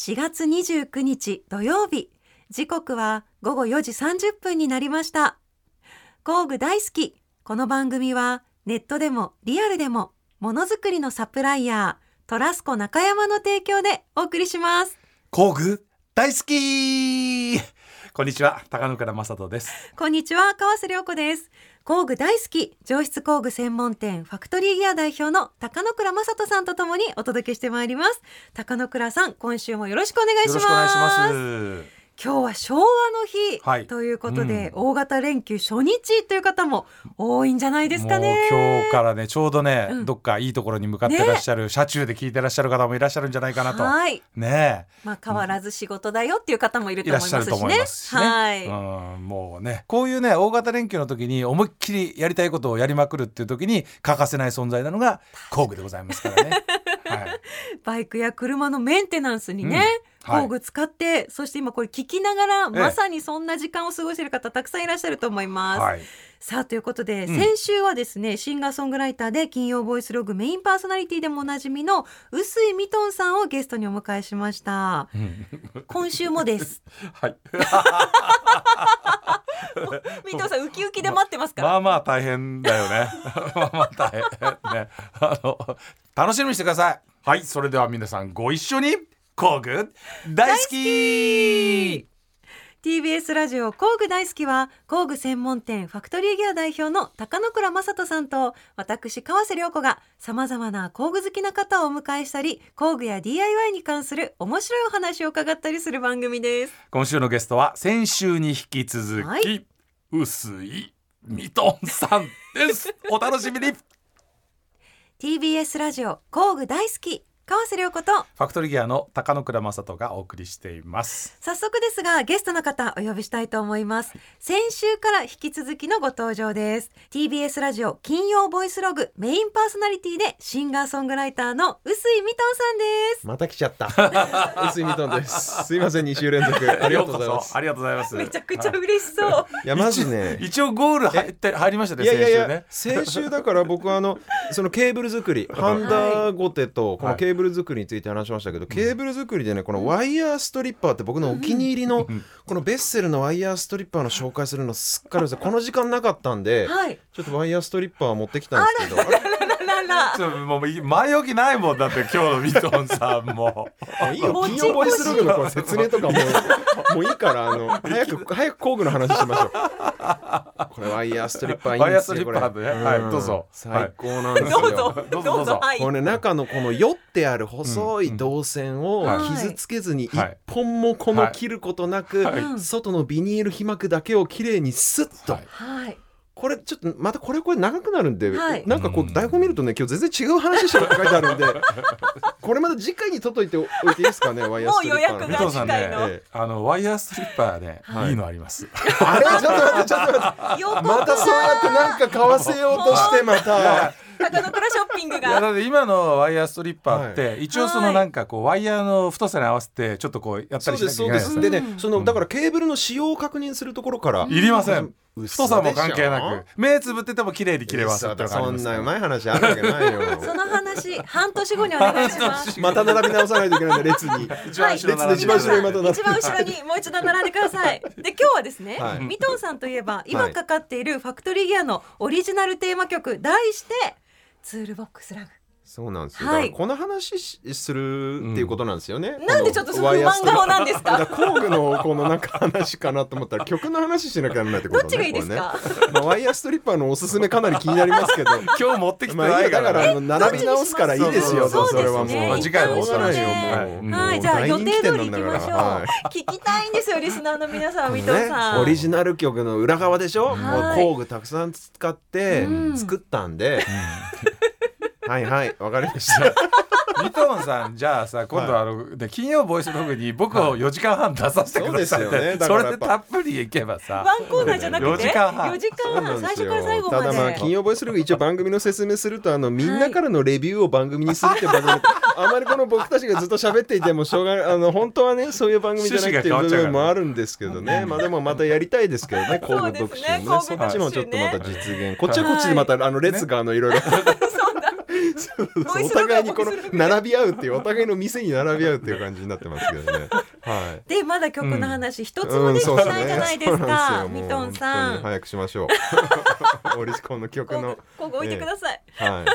4月29日土曜日。時刻は午後4時30分になりました。工具大好き。この番組はネットでもリアルでもものづくりのサプライヤートラスコ中山の提供でお送りします。工具大好き。こんにちは。高野倉正人です。こんにちは。川瀬良子です工具大好き上質工具専門店ファクトリーギア代表の高野倉正人さんとともにお届けしてまいります。高野倉さん今週もよろしくお願いします。今日は昭和の日、はい。ということで、うん。大型連休初日という方も多いんじゃないですかね。今日からねちょうどね、うん。どっかいいところに向かってらっしゃる、車中で聞いてらっしゃる方もいらっしゃるんじゃないかなと。はい。ね。まあ変わらず仕事だよっていう方もいるえいらっしゃるとと思いますしね。思いしねはい、うん、もうねこういうね大型連休の時に思いっきりやりたいことをやりまくるっていう時に欠かせない存在なのが工具でございますからね。はい。バイクや車のメンテナンスにね、うん。はい。工具使ってそして今これ聞きながら、ええ。まさにそんな時間を過ごしている方たくさんいらっしゃると思います。はい。さあということで、うん。先週はですねシンガーソングライターで金曜ボイスログメインパーソナリティでもおなじみの臼井ミトンさんをゲストにお迎えしました。うん。今週もです。はい。ミトンさんウキウキで待ってますから、まあまあ大変だよね。まあまあ大変ね。あの楽しみにしてください。はい、それでは皆さんご一緒に工具大好き TBS ラジオ工具大好きは工具専門店ファクトリーギア代表の高野倉正人さんと私川瀬良子がさまざまな工具好きな方をお迎えしたり工具や DIY に関する面白いお話を伺ったりする番組です今週のゲストは先週に引き続はき、薄いミトンさんです。お楽しみに。TBS ラジオ工具大好き川瀬良子とァクトリーギアの高野倉正人がお送りしています。早速ですがゲストの方お呼びしたいと思います先週から引き続きのご登場です TBS ラジオ金曜ボイスログメインパーソナリティでシンガーソングライターの臼井ミトンさんですまた来ちゃった。薄いミトンです。すいません、2週連続。ありがとうございます。ありがとうございます。めちゃくちゃ嬉しそういや、マジね。一応ゴール入って入りましたね。いやいやいや先週ね、。先週だから僕はあのそのケーブル作り ハンダゴテとこのケーブル作りについて話しましたけど、ケーブル作りでねこのワイヤーストリッパーって僕のお気に入りのこのベッセルのワイヤーストリッパーの紹介するのすっかりですこの時間なかったん。で、はいちょっとワイヤーストリッパー持ってきたんですけどら。らちょっともう前置きないもんだって今日のミトンさんも。いいよ金曜ボイスログのこの説明とかもうもういいからあの 早く早く工具の話しましょう。これワイヤーストリッパーいいんですよ ワイヤーストリッパーでね。これ。はいどうぞ。最高なんですよ、どうぞ。どうぞ。どうぞ。はい。これね中のこの酔ってある細い導線をはい傷つけずに一はい。本もこの切ることなくはい。外のビニール被膜だけをきれいにスッと、はい。はいこれちょっとまたこれこれ長くなるんで、はい。なんかこう台本見るとね今日全然違う話してるって書いてあるんで これまた次回に取っといておいていいですかねワイヤーストリッパー。のミもう予約がトンさんね次回の。ええあのワイヤーストリッパーね、はい。いいのあります。あれ？ちょっと待ってちょっと待って。よまたそうやってなんか買わせようとしてまた。高野倉ショッピングいやがだって今のワイヤーストリッパーって、一応そはい。のなんかこうワイヤーの太さに合わせてちょっとこうやったりしなきゃいけないですねですでねそのだからケーブルの使用を確認するところから。いりません。嘘太さも関係なく目つぶってても綺麗に切れますそんなうまい話あるわけないよ。その話半年後にお願いします。また並び直さないといけないんで列に。一番後ろにまた一番後ろにもう一度並んでください。で今日はですね、はい。ミトンさんといえば今かかっているファクトリーギアのオリジナルテーマ曲題してツールボックスラグ。そうなんですよ、はい。だからこの話しするっていうことなんですよね、なんでちょっとその不満顔なんですか？工具のこのなんか話かなと思ったら曲の話しなきゃならないってことね どっちがいいですか？ね。まあ、ワイヤーストリッパーのおすすめかなり気になりますけど。今日持ってきてまあないいかねやだから。らあの並び直すからいいですよ。それはもう。次回もないよはいもう。うんはい、じゃあ予定通り行きましょう。はい。聞きたいんですよ、リスナーの皆さん、ミトンさん。ね、オリジナル曲の裏側でしょ、はい。もう工具たくさん使ってうん。作ったんで、はいはいわかりました。ミトンさんじゃあさ今度あの、ね金曜ボイスログに僕を4時間半出させてください。そうですよね。だそからやっぱ。れでたっぷりいけばさ。ワンコーナーじゃなくて、4時間半。4時間半、最初から最後まただまあで。金曜ボイスログ一応番組の説明するとあのみんなからのレビューを番組にするって番組、あまりこの僕たちがずっと喋っていてもしょうがあの本当はねそういう番組じゃなくていう部分もあるんですけどね。まあでもまたやりたいですけどね工具特集ねねそっちもちょっとまた実現。こっちはこっちでまたあの列があのいろいろ。お互いにこの並び合うっていうお互いの店に並び合うっていう感じになってますけどね。はい。でまだ曲の話一つもできてないじゃないですか、うんミトンさん早くしましょう。オリシコンの曲の。ここ置いてください、はい。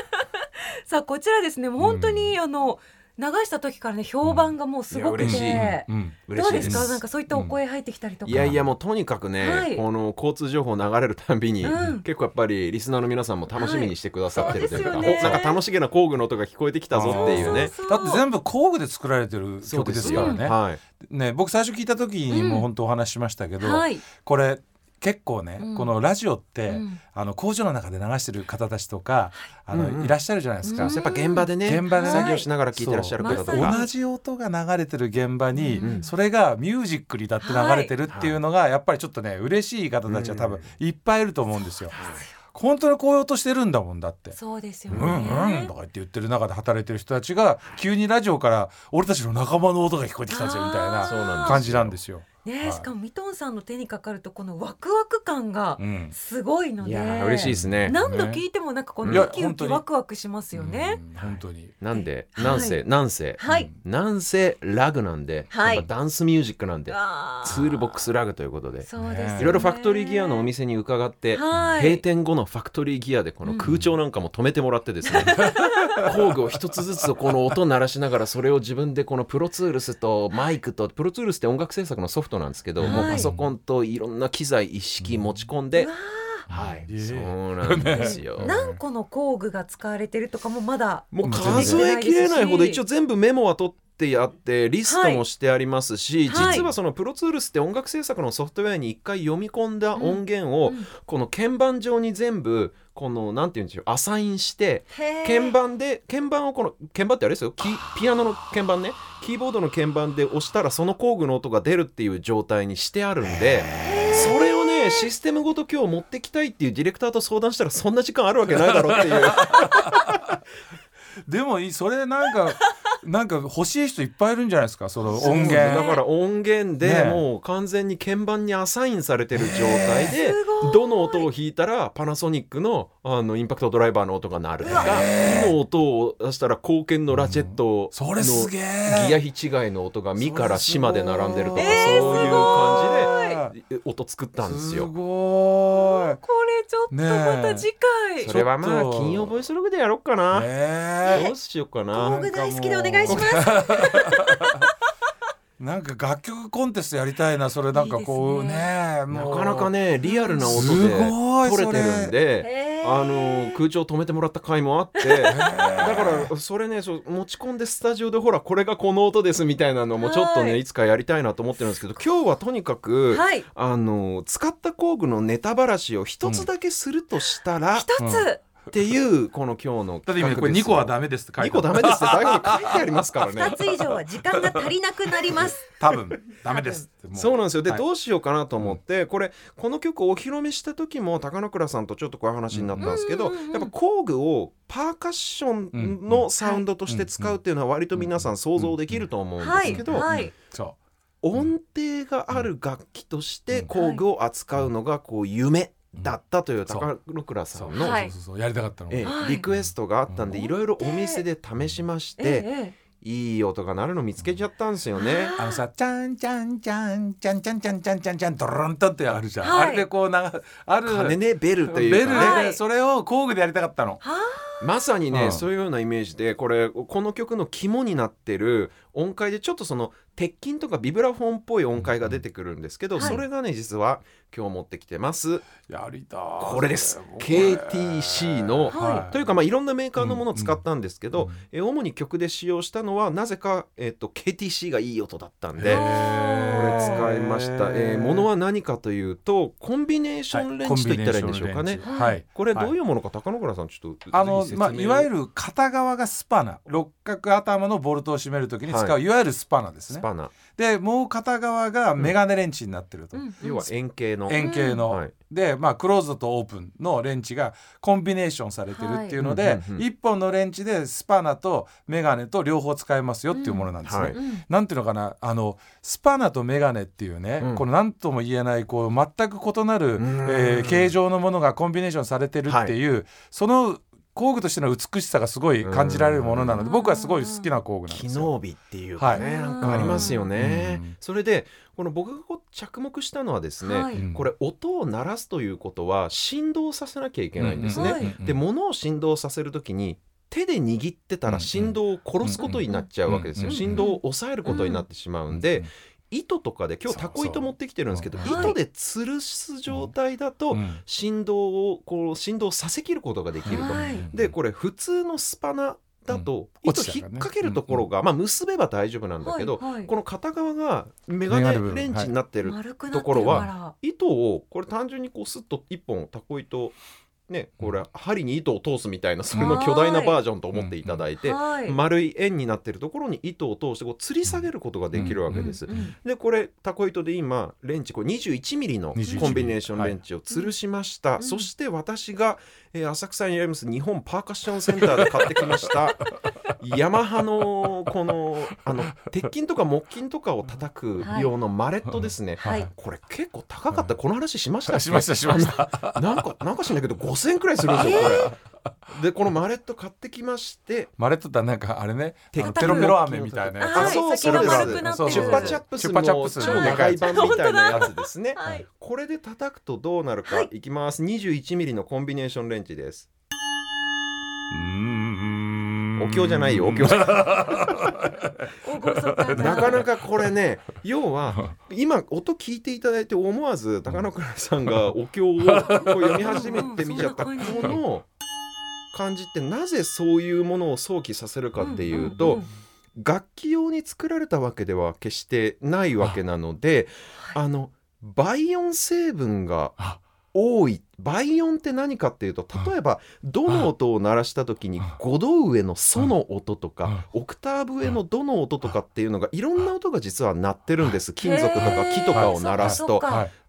さあこちらですね本当に、あの流した時からね評判がもうすごくて、いや嬉しい。うん。どうですか？なんかそういったお声入ってきたりとか、いやいやもうとにかくね、はい。この交通情報流れるたんびに、うん。結構やっぱりリスナーの皆さんも楽しみにしてくださってるというか、はいね。おなんか楽しげな工具の音が聞こえてきたぞっていうね。そうだって全部工具で作られてる曲ですからね。はい。ね僕最初聞いた時にも本当お話ししましたけど、はい。これ結構ね、うん。このラジオって、うん。あの工場の中で流してる方たちとか、あのうんうん。いらっしゃるじゃないですか、うん。やっぱ現場でね現場でね。作業しながら聞いてらっしゃる方とか、同じ音が流れてる現場に、うんそれがミュージックにだって流れてるっていうのが、やっぱりちょっとね嬉しい方たちは多分いっぱいいると思うんですよ。本当にこういう音してるんだもんだって。そうですようね、んうんとか言って言ってる中で働いてる人たちが急にラジオから俺たちの仲間の音が聞こえてきたんですよみたいなそうなんですよ。感じなんですよ。はいねしかもミトンさんの手にかかるとこのワクワク感がうんすごいので、いやー嬉しいですね。何度聞いてもなんかこのウキウキワクワクしますよね。うん本当に。なんで、はいなんせ、なんせ、はい。なんせラグなんで、はいダンスミュージックなんで、あツールボックスラグということで。そうです、ね。ねいろいろファクトリーギアのお店に伺って、はい閉店後のファクトリーギアでこの空調なんかも止めてもらってですね、工具を一つずつこの音鳴らしながらそれを自分でこのプロツールスとマイクとプロツールスって音楽制作のソフトなんですけど、はい。もうパソコンといろんな機材一式持ち込んで、はい、えそうなんですよ。何個の工具が使われてるとかもまだもう数えきれないほど一応全部メモは取ってやってリストもしてありますし、はい。実はそのプロツールスって音楽制作のソフトウェアに一回読み込んだ音源をうん。この鍵盤上に全部このなんていうんでしょうアサインして鍵盤で鍵盤をこの鍵盤ってあれですよキピアノの鍵盤ね。キーボードの鍵盤で押したらその工具の音が出るっていう状態にしてあるんでそれをねシステムごと今日持ってきたいっていうディレクターと相談したらそんな時間あるわけないだろっていう。でもいいそれなんかなんか欲しい人いっぱいいるんじゃないですか？その音だ源。から音源でねもう完全に鍵盤にアサインされてる状態でどの音を弾いたらパナソニックのあのインパクトドライバーの音が鳴るとかどの音を出したら貢献のラチェットのえ。ギア比違いの音がミからシまで並んでるとかそういう感いじで音作ったんですすよ。こごれちょっとまた次回、それはまあ金曜ボイスログでやろうかな。い。ねどうしようか工な。具大好きでお願いします なんか楽曲コンテストやりたいなそれなんかこういいですねなもうかなかねリアルな音すごいで撮れてるんで。あの空調止めてもらった回もあってだからそれねそう持ち込んでスタジオでほらこれがこの音ですみたいなのもちょっとね、はい。い、つかやりたいなと思ってるんですけど今日はとにかく、はい。あの使った工具のネタばらしを一つだけするとしたら、一つ、っていうこの今日のだって今これ2個はダメですって書い2て個ダメですって書いてありますからね。二つ以上は時間が足りなくなります。多分。ダメですそうなんですよ。で、はい。どうしようかなと思って、これこの曲お披露目した時も高野倉さんとちょっとこういう話になったんですけど、うんやっぱ工具をパーカッションのサウンドとして使うっていうのは割と皆さん想像できると思うんではいすけど、はいそ音程がある楽器として工具を扱うのがこう夢だったという高野倉さんの、はい。そうそうそう。やりたかったのリクエストがあったんでうん。いろいろお店で試しまして、ええいい音が鳴るの見つけちゃったんですよね。あのさ「ちゃんちゃんちゃんちゃんちゃんちゃんちゃんちゃんちゃんドロンとってあるじゃん、はいあれでこうなある金ねベルというベルで、かね、はいそれを工具でやりたかったの。はまさにね、うんそういうようなイメージでこれこの曲の肝になってる音階でちょっとその鉄筋とかビブラフォンっぽい音階が出てくるんですけど、はい。それがね実は今日持ってきてます。やりたい。これです。KTC のはというかまあいろんなメーカーのものを使ったんですけど、うんえ主に曲で使用したのはなぜか、えっと KTC がいい音だったんでへこーれ使いました、えーものは何かというとコンビネーションレンチと言ったらいいんでしょうかね、はい。これどういうものか高野倉さんちょっとあのまあ、いわゆる片側がスパナ六角頭のボルトを締めるときに使う、、はい。わゆるスパナですね。スパナ。でもう片側がメガネレンチになってると、うん要は円形の。円形の、はい。で、まあ、クローズドとオープンのレンチがコンビネーションされてるっていうので、はいうんうんうん一本のレンチでスパナとメガネと両方使えますよっていうものなんですね。はい。うんなんていうのかな？あのスパナとメガネっていうね、うん。この何とも言えないこう全く異なる、ん。えー形状のものがコンビネーションされてるっていう、その工具としての美しさがすごい感じられるものなので僕はすごい好きな工具なんで機すよ。能美っていうかね、はい。なんかありますよね、うん。それでこの僕がこう着目したのはですね、はい。うんこれ音を鳴らすということは振動させなきゃいけないんですね、はい。で物を振動させるときに手で握ってたら振動を殺すことになっちゃうわけですよ、うん振動を抑えることになってしまうんで、糸とかで今日タコ糸持ってきてるんですけど糸で吊るす状態だとうん。振動をこう振動させきることができると。はい。でこれ普通のスパナだとうん。糸引っ掛けるところが、まあ結べば大丈夫なんだけど、この片側がメガネレンチになってるところは糸をこれ単純にこうスッと一本タコ糸ねこれ針に糸を通すみたいなそれの巨大なバージョンと思っていただいて、はい。丸い円になってるところに糸を通してこう吊り下げることができるわけです。うん。でこれタコ糸で今レンチこれ21ミリの21コンビネーションレンチを吊るしました、うん。そして私が、えー浅草にあります日本パーカッションセンターで買ってきました。ヤマハのこのあの鉄筋とか木筋とかを叩く用のマレットですね、はい。これ結構高かった。この話しましたっけ？しましたしました。なんかなんかしないけど5000円くらいするんですよこれ でこのマレット買ってきましてマレットってなんかあれねペロペロ飴みたいなやつ。はいそう先が丸くなってる。チュッパチャップスの超長い版みたいなやつですね。はい。これで叩くとどうなるか、い、きます。21ミリのコンビネーションレンチです。お経じゃないよお経。なかなかこれね要は今音聞いていただいて思わず高野倉さんがお経をこう読み始めてみちゃったこの感じってなぜそういうものを想起させるかっていうと、んんん楽器用に作られたわけでは決してないわけなのであの倍音成分があ。多い。倍音って何かっていうと例えばどの音を鳴らした時に5度上のソの音とかオクターブ上のドの音とかっていうのがいろんな音が実は鳴ってるんです。金属とか木とかを鳴らすと。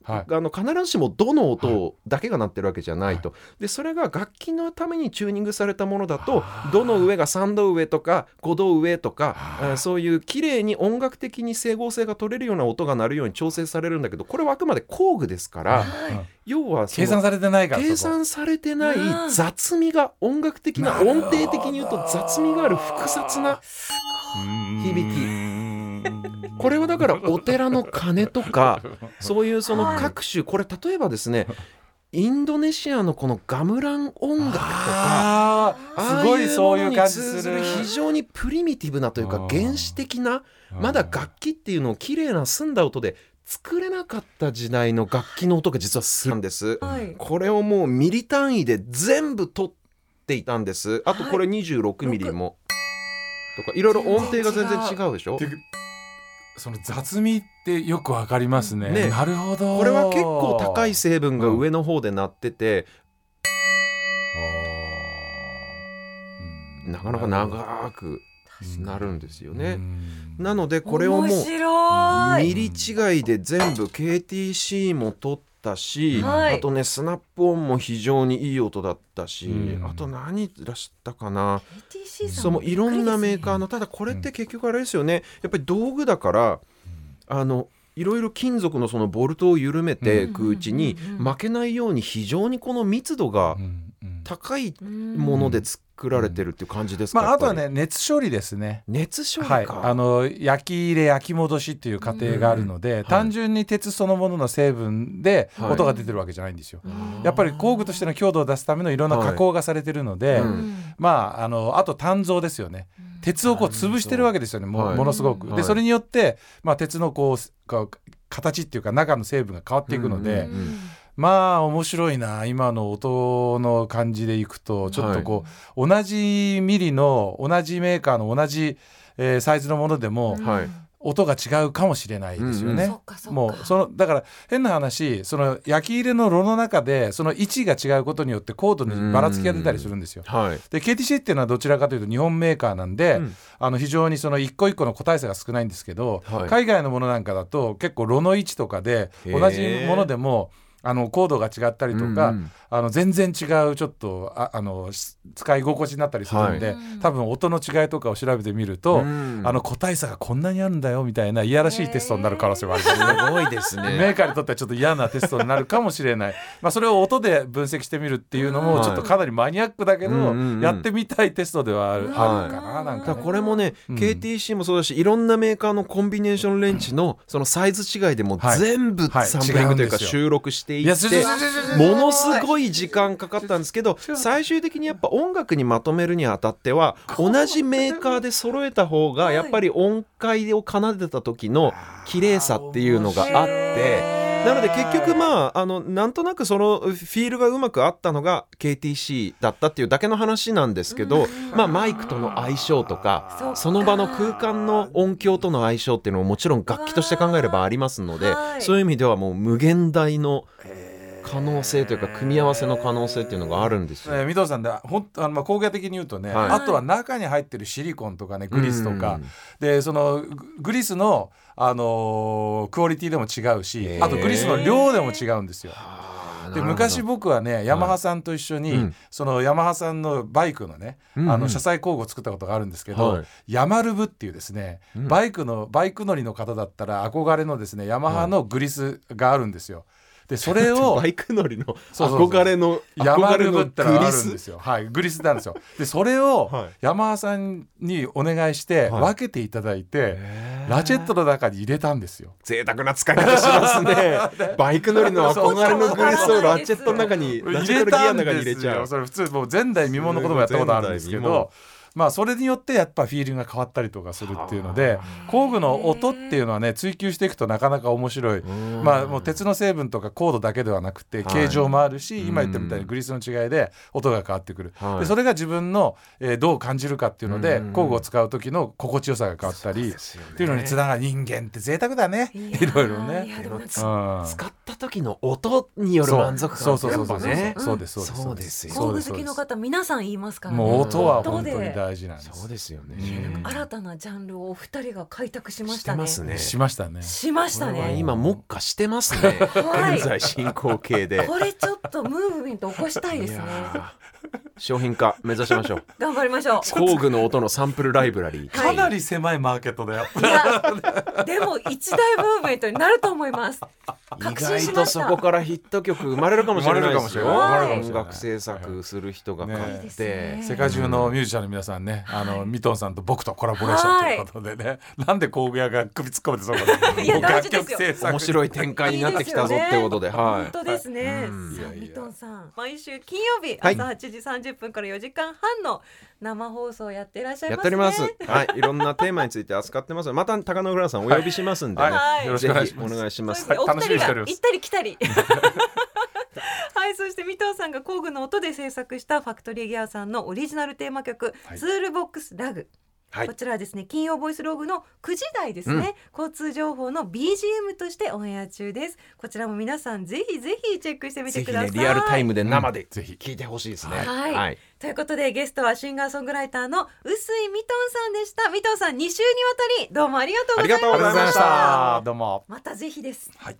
はい。はい。あの必ずしもどの音だけが鳴ってるわけじゃないと、でそれが楽器のためにチューニングされたものだとどの上が3度上とか5度上とかそういう綺麗に音楽的に整合性が取れるような音が鳴るように調整されるんだけどこれはあくまで工具ですからはい。要は計算されてないから。計算されてないうん。雑味が音楽的な音程的に言うと雑味がある複雑な響きこれはだからお寺の鐘とか そういうその各種これ例えばですねインドネシアのこのガムラン音楽とかすごいそういう感じする。非常にプリミティブなというか原始的なまだ楽器っていうのを綺麗な澄んだ音で作れなかった時代の楽器の音が実はするんです。はい。これをもうミリ単位で全部取っていたんです。あとこれ26ミリも、とかいろいろ音程が全然違うでしょ？その雑味ってよくわかりますね。ね。なるほど。これは結構高い成分が上の方で鳴ってて、あー。なかなか長くうんなるんですようね。ん。なのでこれをもうミリ違いで全部 KTC も取ったし、はい。あとねスナップ音も非常にいい音だったし、うん。あと何出したかな？KTC さんそうもういろんなメーカーののただこれって結局あれですよね。やっぱり道具だからあのいろいろ金属のそのボルトを緩めていくうちに負けないように非常にこの密度が高いももので作られてるっていう感じですか、まああとはね熱処理ですね。熱処理はい、か、あの焼き入れ焼き戻しっていう過程があるので、単純に鉄そのものの成分ではい。音が出てるわけじゃないんですよ。やっぱり工具としての強度を出すためのいろんな加工がされてるので、うん。まああのあと鍛造ですよね。鉄をこう潰してるわけですよねも,、はい。ものすごく。はい。でそれによって、まあ、鉄のこう形っていうか中の成分が変わっていくので、うんうんまあ面白いな今の音の感じでいくとちょっとこう、同じミリの同じメーカーの同じ、えーサイズのものでも、はい。音が違うかもしれないですよね。うんそっかそっか。もうそのだから変な話その焼き入れの炉の中でその位置が違うことによってコードにばらつきが出たりするんですよ。はい。で KTC っていうのはどちらかというと日本メーカーなんで、うん。あの非常にその一個一個の個体差が少ないんですけど、はい。海外のものなんかだと結構炉の位置とかで同じものでもあのコードが違ったりとか、うんうん。あの全然違うちょっとああのし使い心地になったりするんで、はい。多分音の違いとかを調べてみると、うん。あの個体差がこんなにあるんだよみたいないやらしいテストになる可能性はあります。ね。すごいですメねーカーにとってはちょっと嫌なテストになるかもしれない、まあ、それを音で分析してみるっていうのはいもちょっとかなりマニアックだけど、やってみたいテストではある,、はいあるかななんだかねこれもね、うん。KTC もそうだしいろんなメーカーのコンビネーションレンチのそのサイズ違いでもはい。全部はい。サンプリングというか収録していいやってものすごい時間かかったんですけど最終的にやっぱ音楽にまとめるにあたっては同じメーカーで揃えた方がやっぱり音階を奏でた時の綺麗さっていうのがあって。なので結局まああのなんとなくそのフィールがうまくあったのが KTC だったっていうだけの話なんですけど、まあ、マイクとの相性とかその場の空間の音響との相性っていうのももちろん楽器として考えればありますのではい。そういう意味ではもう無限大の可能性というか組み合わせの可能性っていうのがあるんですよ。えー、水戸さんでほんあのまあ工芸的に言うとね、はい。あとは中に入ってるシリコンとかねグリスとか、うん。でそのググリスの、あのークオリティでも違うしあとグリスの量でも違うんですよ。で昔僕はねヤマハさんと一緒に、うん。そのヤマハさんのバイクのね、うんうん。あの車載工具を作ったことがあるんですけど、はい。ヤマルブっていうですね、うん。バイクのバイク乗りの方だったら憧れのですねヤマハのグリスがあるんですよ。でそれを バイク乗りの憧れの憧れのグリスですよ。はい、グリスなんですよ。で、それをはい。ヤマハさんにお願いしてはい。分けていただいて、ラチェットの中に入れたんですよ。贅沢な使い方しますね。バイク乗りの憧れのグリスをラチェットの中にラチェットのギアの中に入れちゃう。それ普通もう前代未聞のこともやったことあるんですけど。まあそれによってやっぱフィーリングが変わったりとかするっていうので工具の音っていうのはね追求していくとなかなか面白い。まあもう鉄の成分とかコードだけではなくてはい。形状もあるし、うん。今言ったみたいにグリスの違いで音が変わってくる、はい。でそれが自分の、えーどう感じるかっていうので、うん。工具を使う時の心地よさが変わったり、っていうのにつながる人間って贅沢だね。いろいろいね。使った時の音による満足感そうそうそうそうそうですそうです。そうですよ工具好きの方皆さん言いますからね。もう音は本当に大事なんです。そうですよね。うん。新たなジャンルをお二人が開拓しまししたてねますね。しましたね。しましたね。今目下してますね。はい。現在進行形で。これちょっとムーブメント起こしたいですね商品化目指しましょう。頑張りましょう。工具の音のサンプルライブラリー。かなり狭いマーケットだよ。いやでも一大ムーブメントになると思います。意外とそこからヒット曲生まれるかもしれないですよ。生まれるかもしれない。音楽制作する人が買ってね世界中のミュージシャンの皆さんね、あのミトンさんと僕とコラボレーションということでね、なんで工具屋が首突っ込めてそうか楽曲制作。面白い展開になってきたぞってことで。はい。本当ですね。うん。さあいやいや。ミトンさん、毎週金曜日はい朝8時30分から4時間半の生放送やっていらっしゃいますね。やっております。はい、いろんなテーマについて扱ってます。また高野倉さんお呼びしますんで、はい、はいよろしくお願いしますお二人にしておりますが行ったり来たり。はい、そしてミトンさんが工具の音で制作したファクトリーギアさんのオリジナルテーマ曲、はいツールボックスラグ。はい。こちらはですね金曜ボイスログの9時台ですね、交通情報の BGM としてオンエア中です。こちらも皆さんぜひぜひチェックしてみてください。ねリアルタイムで生でうんぜひ。聞いてほしいですね。はい。はい。ということでゲストはシンガーソングライターの臼井ミトンさんでした。ミトンさん2週にわたりどうもありがとうございましありがとうございました。たどうも。またぜひです、はい。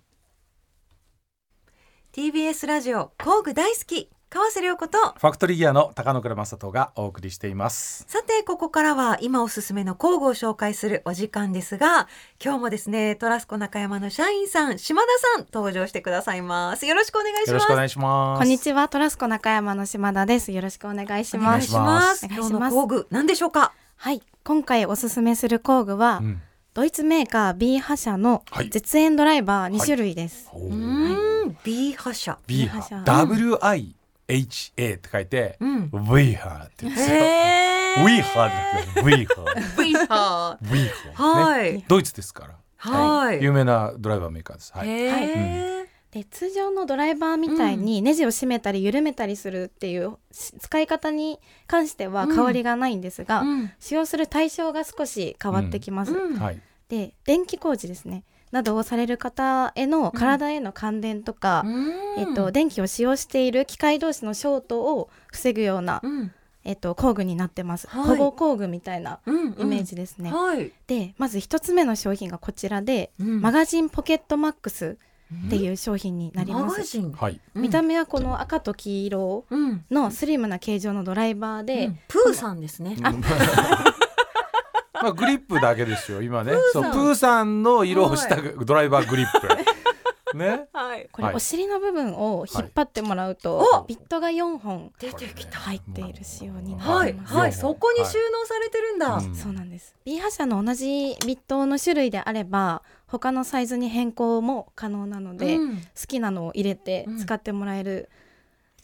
TBS ラジオ工具大好き川瀬良子とファクトリーギアの高野倉正人がお送りしています。さてここからは今おすすめの工具を紹介するお時間ですが今日もですねトラスコ中山の社員さん島田さん登場してくださいます。よろしくお願いします。よろしくお願いします。こんにちは、トラスコ中山の島田です。よろしくお願いします。お願いします。今日の工具何でしょうか？はい、今回おすすめする工具は、うん。ドイツメーカー B 波社のはい。絶縁ドライバー2種類です。おうーーん B 波車 B 波波波 WIHA って書いてうん。V 波って言うんですよ。へー。V 波じゃなくて V 波 V 波 V 波はい、ねドイツですから。はい。有名なドライバーメーカーです。はい。で通常のドライバーみたいにネジを締めたり緩めたりするっていうし使い方に関しては変わりがないんですが、うん。使用する対象が少し変わってきます。うん。はい。で電気工事ですねなどをされる方への体への感電とか、えっと、電気を使用している機械同士のショートを防ぐような、うん。えっと、工具になってます、はい。保護工具みたいなうんイメージですね、はい、でまず一つ目の商品がこちらで、うん。マガジンポケットマックスっていう商品になります。マガジン。はい。見た目はこの赤と黄色うん。のスリムな形状のドライバーで、うん。プーさんですね。まあグリップだけですよ今ね。そうプーさんの色をしたドライバーグリップ。ね。はい。これはい。お尻の部分を引っ張ってもらうと、はい。おビットが4本出てきた。入っている仕様になはいります。はい。そこに収納されてるんだ。うん。そうなんです。B 波車の同じビットの種類であれば他のサイズに変更も可能なので、好うん。きなのを入れて使ってもらえる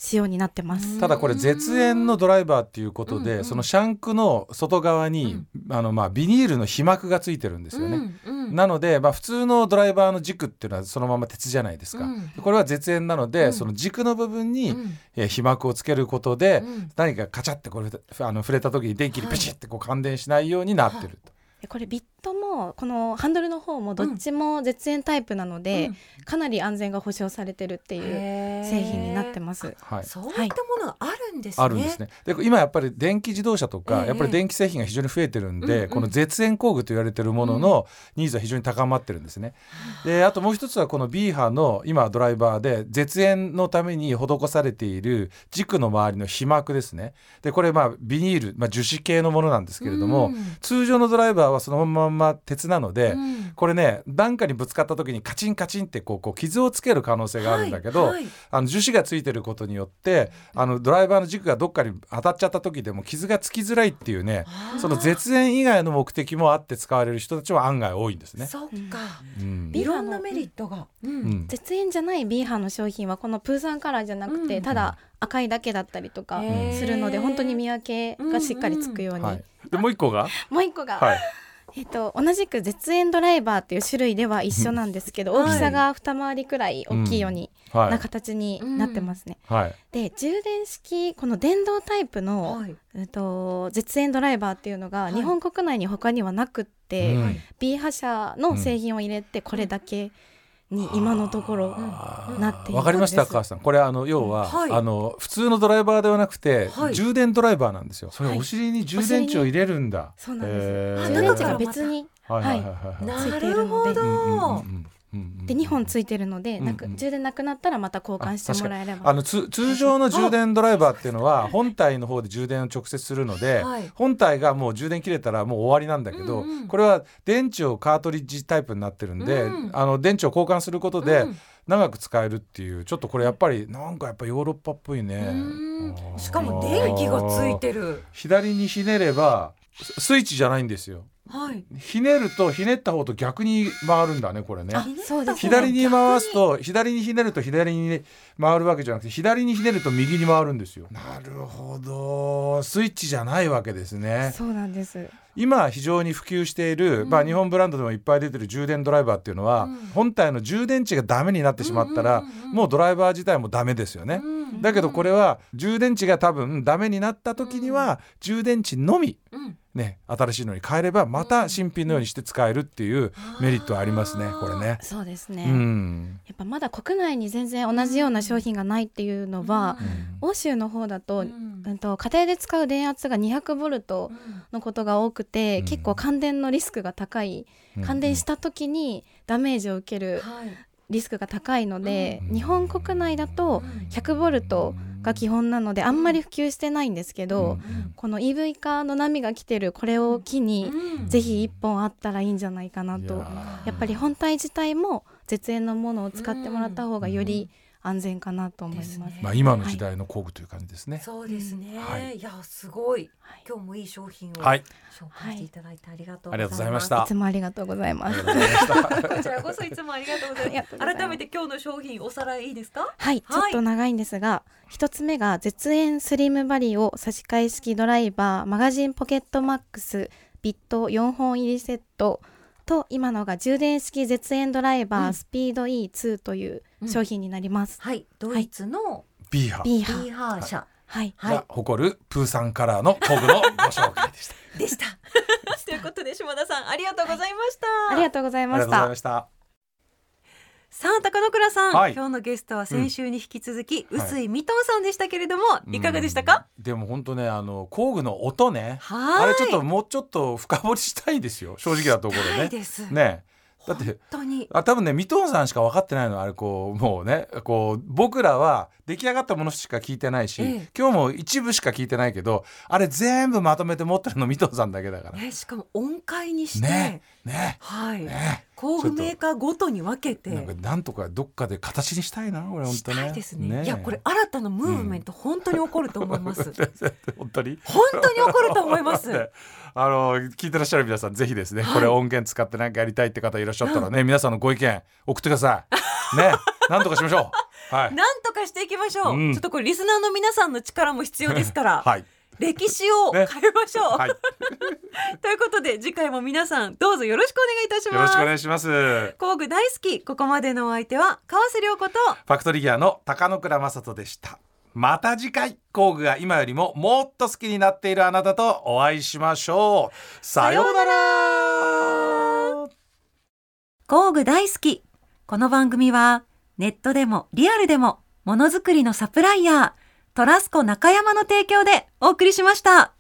仕様になってます。ただこれ絶縁のドライバーっていうことで、うんうん。そのシャンクの外側に、あのまあビニールの被膜がついてるんですよね。うんうん。なので、まあ、普通のドライバーの軸っていうのはそのまま鉄じゃないですか、うん。これは絶縁なので、うん。その軸の部分に、うん。えー被膜をつけることで、うん。何かカチャってこれあの触れた時に電気にペチッてこう感電しないようになってると、でこれビットもこのハンドルの方もどっちも絶縁タイプなので、かなり安全が保証されてるっていう製品になってます。はいそういったものがあるんですね。あるんですねで今やっぱり電気自動車とか、ええやっぱり電気製品が非常に増えてるんで、うんうんこの絶縁工具と言われてるもののニーズは非常に高まってるんですね。であともう一つはこの B 波の今ドライバーで絶縁のために施されている軸の周りの被膜ですね。でこれまあビニール、まあ、樹脂系のものなんですけれども、うん通常のドライバーはそのまんま鉄なので、うん。これね何かにぶつかった時にカチンカチンってこうこう傷をつける可能性があるんだけど、はい。はい。あの樹脂がついてることによってあのドライバーの軸がどっかに当たっちゃった時でも傷がつきづらいっていうねその絶縁以外の目的もあって使われる人たちは案外多いんですね。そっか。うん。ビいろんなメリットが。ううん。ん絶縁じゃない B 波の商品はこのプーさんカラーじゃなくて、うん。ただ赤いだけだったりとかするので本当に見分けがしっかりつくように、はい、でもう一個が、もう一個が、はいえっと、同じく絶縁ドライバーっていう種類では一緒なんですけど、うん。大きさが二回りくらい大きいように、はない。形になってますね。はい。で充電式この電動タイプの、はい。えっと、絶縁ドライバーっていうのがい。日本国内に他にはなくって、うん。B 波社の製品を入れてこれだけに今のところなっているわかりました母さん。これあの要は、はい。あの普通のドライバーではなくて、はい。充電ドライバーなんですよ。それはいお尻に充電池を入れるんだ、そうなんです。充電池が別に。はいはいはいはい。なるほど。うんうんうんで2本ついてるので、なく充電なくなったらまた交換してもらえれば。あのつ通常の充電ドライバーっていうのは本体の方で充電を直接するので、はい。本体がもう充電切れたらもう終わりなんだけど、うんうん。これは電池をカートリッジタイプになってるんで、うんあの電池を交換することでうん。長く使えるっていうちょっとこれやっぱりなんかやっぱヨーロッパっぽいね。しかも電気がついてる。左にひねればススイッチじゃないんですよはい。ひねるとひねった方と逆に回るんだねこれね。あそうです。左に回すと左にひねると左に回るわけじゃなくて左にひねると右に回るんですよ。なるほど。スイッチじゃないわけですね。そうなんです。今非常に普及している、まあ、日本ブランドでもいっぱい出てる充電ドライバーっていうのは、うん。本体の充電池がダメになってしまったら、うんうんうんうん。もうドライバー自体もダメですよね、うんだけどこれは充電池が多分ダメになった時には充電池のみうんね新しいのに変えればまた新品のようにして使えるっていうメリットはありますねこれね。そうですね、うん。やっぱまだ国内に全然同じような商品がないっていうのは、うん。欧州の方だと,、ううんん、と家庭で使う電圧が200ボルトのことが多くて、うん。結構感電のリスクが高い感電した時にダメージを受けるはい。リスクが高いので、うん。日本国内だと100ボルトが基本なのであんまり普及してないんですけど、うん。この EV 化の波が来てるこれを機に、うん。ぜひ1本あったらいいんじゃないかないとややっぱり本体自体も絶縁のものを使ってもらった方がより安全かなと思います。ねまあ、今の時代の工具という感じですね。そうですね。はいいやすごいはい。今日もいい商品をはい、紹介していただいてありがとうございましたいつもありがとうございます。こちらこそいつもありがとうございます。改めて今日の商品おさらいいいですか？はい、ちょっと長いんですが、一つ目が絶縁スリムバリを差し替え式ドライバーマガジンポケットマックスビット4本入りセットと今のが充電式絶縁ドライバー、うんスピード E2 という商品になります。はい、ドイツの B 波 B ビ波ーハー社はい、はいが誇るプーさんカラーの工具のご紹介でした。でした。ということで島田さんありがとうございました。ありがとうございました。さあ高野倉さん、はい。今日のゲストは先週に引き続き、うん。臼井ミトンさんでしたけれども、い、かがでしたか？うんでも本当ねあの工具の音ね。はい。あれちょっともうちょっと深掘りしたいですよ。正直なところはいねです。ね。だって本当に。あ多分ねミトンさんしか分かってないのあれこうもうねこう僕らは出来上がったものしか聞いてないし、ええ。今日も一部しか聞いてないけどあれ全部まとめて持ってるのミトンさんだけだから。ねしかも音階にして、ねね。はい、ね。工具メーカーごとに分けて。なんかなんとかどっかで形にしたいなこれ本し当ね。たいですね。いやこれ新たなムーブメント、本当に起こると思います。本当に？本当に起こると思います。ね。あの聞いてらっしゃる皆さんぜひですね、はい。これ音源使って何かやりたいって方いらっしゃったらね、皆さんのご意見送ってください。ね。なんとかしましょう。はい。なんとかしていきましょう、うん。ちょっとこれリスナーの皆さんの力も必要ですから、はい。歴史を変えましょう、はい。よ ということで次回も皆さんどうぞよろしくお願いいたしますろしくお願いします。フ工具大好きここまでのお相手は川瀬良子とァクトリーギアの高野倉正人でした。また次回工具が今よりももっと好きになっているあなたとお会いしましょう。さようなら。工具大好きこの番組はネットでもリアルでもものづくりのサプライヤートラスコ中山の提供でお送りしました。